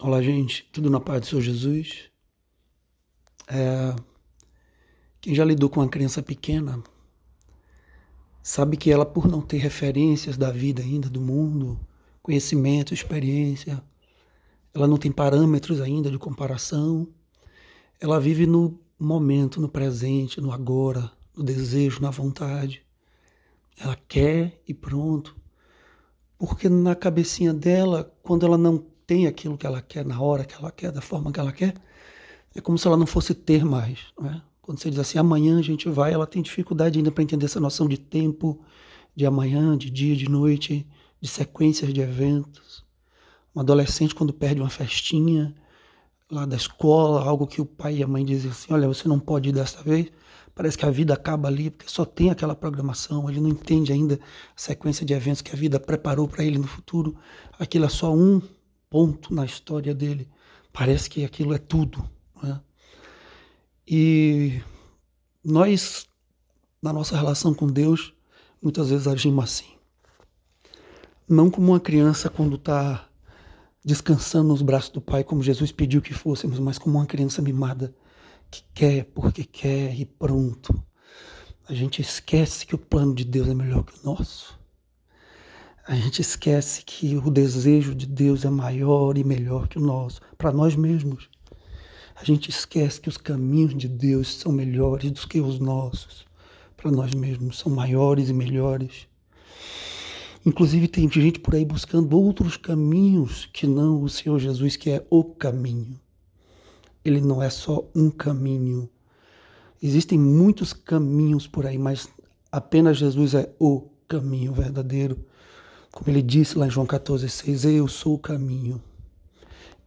Olá, gente, tudo na paz do Senhor Jesus? É... Quem já lidou com uma criança pequena sabe que ela, por não ter referências da vida ainda, do mundo, conhecimento, experiência, ela não tem parâmetros ainda de comparação, ela vive no momento, no presente, no agora, no desejo, na vontade. Ela quer e pronto. Porque na cabecinha dela, quando ela não tem aquilo que ela quer na hora que ela quer, da forma que ela quer, é como se ela não fosse ter mais. Não é? Quando você diz assim, amanhã a gente vai, ela tem dificuldade ainda para entender essa noção de tempo, de amanhã, de dia, de noite, de sequências de eventos. Um adolescente, quando perde uma festinha lá da escola, algo que o pai e a mãe dizem assim: olha, você não pode ir desta vez. Parece que a vida acaba ali, porque só tem aquela programação, ele não entende ainda a sequência de eventos que a vida preparou para ele no futuro. Aquilo é só um ponto na história dele. Parece que aquilo é tudo. Né? E nós, na nossa relação com Deus, muitas vezes agimos assim. Não como uma criança quando está descansando nos braços do Pai, como Jesus pediu que fôssemos, mas como uma criança mimada que quer porque quer e pronto. A gente esquece que o plano de Deus é melhor que o nosso a gente esquece que o desejo de Deus é maior e melhor que o nosso, para nós mesmos. A gente esquece que os caminhos de Deus são melhores do que os nossos, para nós mesmos, são maiores e melhores. Inclusive, tem gente por aí buscando outros caminhos que não o Senhor Jesus, que é o caminho. Ele não é só um caminho. Existem muitos caminhos por aí, mas apenas Jesus é o caminho verdadeiro. Como ele disse lá em João 14,6, eu sou o caminho,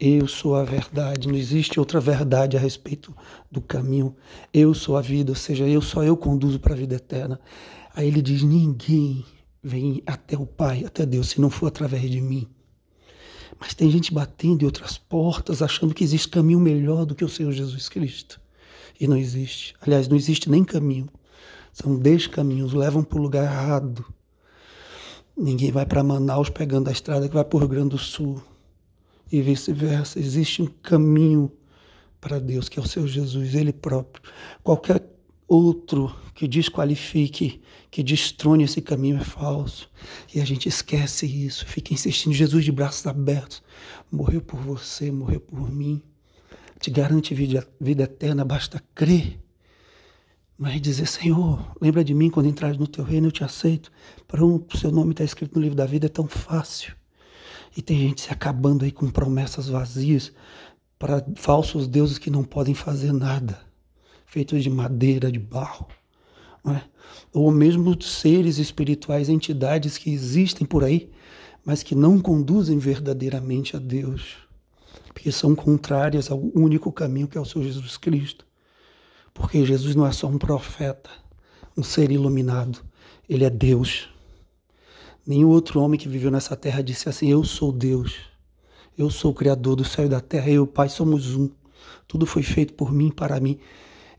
eu sou a verdade, não existe outra verdade a respeito do caminho. Eu sou a vida, ou seja, eu só eu conduzo para a vida eterna. Aí ele diz: ninguém vem até o Pai, até Deus, se não for através de mim. Mas tem gente batendo em outras portas, achando que existe caminho melhor do que o Senhor Jesus Cristo. E não existe. Aliás, não existe nem caminho. São descaminhos, levam para o lugar errado. Ninguém vai para Manaus pegando a estrada que vai para o Rio Grande do Sul. E vice-versa. Existe um caminho para Deus, que é o seu Jesus, Ele próprio. Qualquer outro que desqualifique, que destrone esse caminho é falso. E a gente esquece isso, fica insistindo. Jesus de braços abertos morreu por você, morreu por mim. Te garante vida, vida eterna, basta crer. Mas dizer, Senhor, lembra de mim quando entrares no teu reino, eu te aceito. Pronto, seu nome está escrito no livro da vida, é tão fácil. E tem gente se acabando aí com promessas vazias para falsos deuses que não podem fazer nada, feitos de madeira, de barro. É? Ou mesmo seres espirituais, entidades que existem por aí, mas que não conduzem verdadeiramente a Deus, porque são contrárias ao único caminho que é o Senhor Jesus Cristo. Porque Jesus não é só um profeta, um ser iluminado, ele é Deus. Nenhum outro homem que viveu nessa terra disse assim: Eu sou Deus, eu sou o Criador do céu e da terra, eu e o Pai somos um. Tudo foi feito por mim, para mim.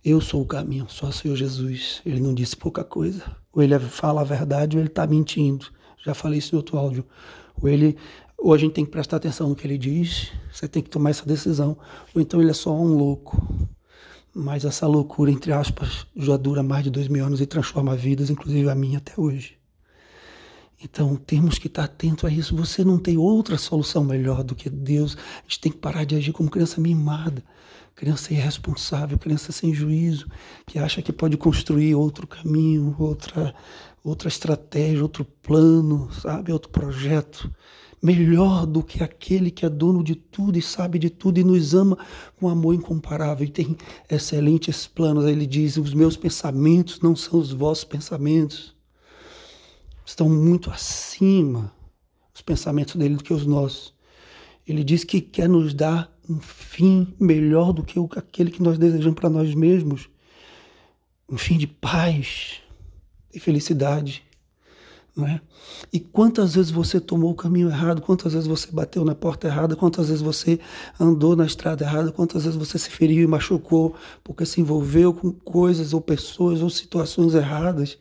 Eu sou o caminho, só o Senhor Jesus. Ele não disse pouca coisa. Ou ele fala a verdade ou ele está mentindo. Já falei isso em outro áudio. Ou ele ou a gente tem que prestar atenção no que ele diz, você tem que tomar essa decisão, ou então ele é só um louco. Mas essa loucura, entre aspas, já dura mais de dois mil anos e transforma vidas, inclusive a minha até hoje. Então temos que estar atento a isso. Você não tem outra solução melhor do que Deus. A gente tem que parar de agir como criança mimada, criança irresponsável, criança sem juízo, que acha que pode construir outro caminho, outra, outra estratégia, outro plano, sabe, outro projeto melhor do que aquele que é dono de tudo e sabe de tudo e nos ama com amor incomparável e tem excelentes planos. Ele diz: Os meus pensamentos não são os vossos pensamentos, estão muito acima os pensamentos dele do que os nossos. Ele diz que quer nos dar um fim melhor do que aquele que nós desejamos para nós mesmos um fim de paz e felicidade. Não é? E quantas vezes você tomou o caminho errado, quantas vezes você bateu na porta errada, quantas vezes você andou na estrada errada, quantas vezes você se feriu e machucou porque se envolveu com coisas ou pessoas ou situações erradas.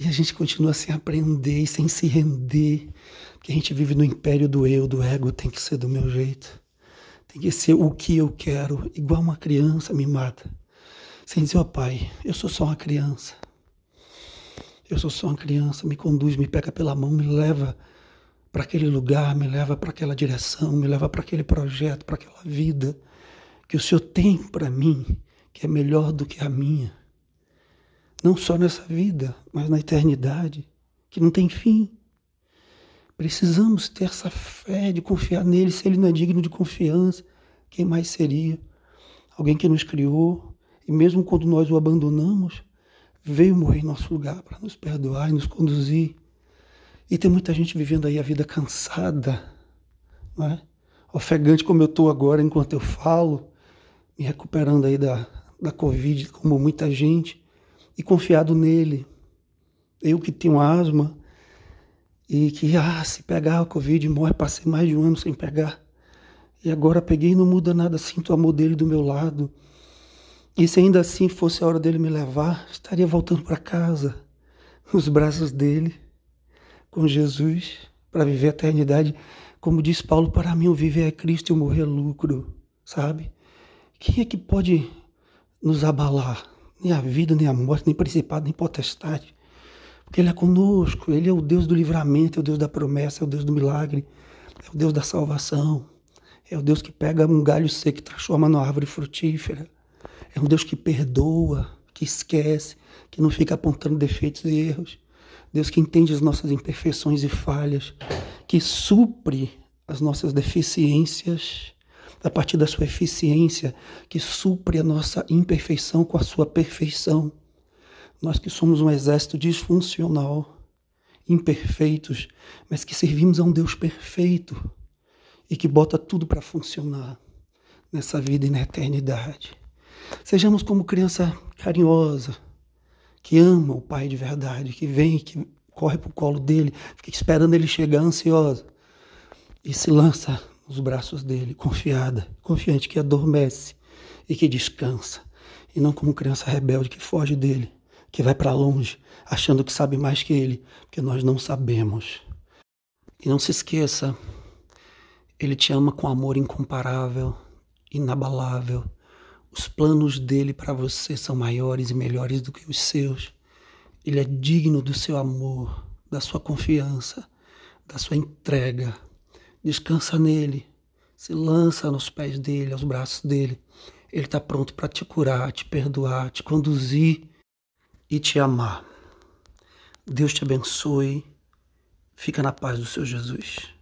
E a gente continua sem aprender e sem se render, porque a gente vive no império do eu, do ego, tem que ser do meu jeito, tem que ser o que eu quero, igual uma criança mimada. Sem dizer, ó oh, pai, eu sou só uma criança. Eu sou só uma criança, me conduz, me pega pela mão, me leva para aquele lugar, me leva para aquela direção, me leva para aquele projeto, para aquela vida que o Senhor tem para mim, que é melhor do que a minha. Não só nessa vida, mas na eternidade, que não tem fim. Precisamos ter essa fé de confiar nele. Se ele não é digno de confiança, quem mais seria? Alguém que nos criou e, mesmo quando nós o abandonamos, veio morrer em nosso lugar para nos perdoar e nos conduzir. E tem muita gente vivendo aí a vida cansada, não é? ofegante como eu estou agora enquanto eu falo, me recuperando aí da, da Covid, como muita gente, e confiado nele. Eu que tenho asma, e que, ah, se pegar a Covid, morre, passei mais de um ano sem pegar. E agora peguei e não muda nada, sinto o amor dele do meu lado. E se ainda assim fosse a hora dele me levar, estaria voltando para casa, nos braços dele, com Jesus, para viver a eternidade. Como diz Paulo, para mim o viver é Cristo e o morrer é lucro, sabe? Quem é que pode nos abalar? Nem a vida, nem a morte, nem principado, nem potestade. Porque Ele é conosco, Ele é o Deus do livramento, é o Deus da promessa, é o Deus do milagre, é o Deus da salvação. É o Deus que pega um galho seco e transforma numa árvore frutífera. É um Deus que perdoa, que esquece, que não fica apontando defeitos e erros. Deus que entende as nossas imperfeições e falhas, que supre as nossas deficiências a partir da sua eficiência, que supre a nossa imperfeição com a sua perfeição. Nós que somos um exército disfuncional, imperfeitos, mas que servimos a um Deus perfeito e que bota tudo para funcionar nessa vida e na eternidade. Sejamos como criança carinhosa, que ama o Pai de verdade, que vem, que corre para o colo dele, fica esperando ele chegar ansiosa e se lança nos braços dele, confiada, confiante que adormece e que descansa, e não como criança rebelde que foge dele que vai para longe achando que sabe mais que ele, porque nós não sabemos. E não se esqueça, ele te ama com amor incomparável, inabalável. Os planos dele para você são maiores e melhores do que os seus. Ele é digno do seu amor, da sua confiança, da sua entrega. Descansa nele, se lança nos pés dele, aos braços dele. Ele está pronto para te curar, te perdoar, te conduzir e te amar. Deus te abençoe. Fica na paz do seu Jesus.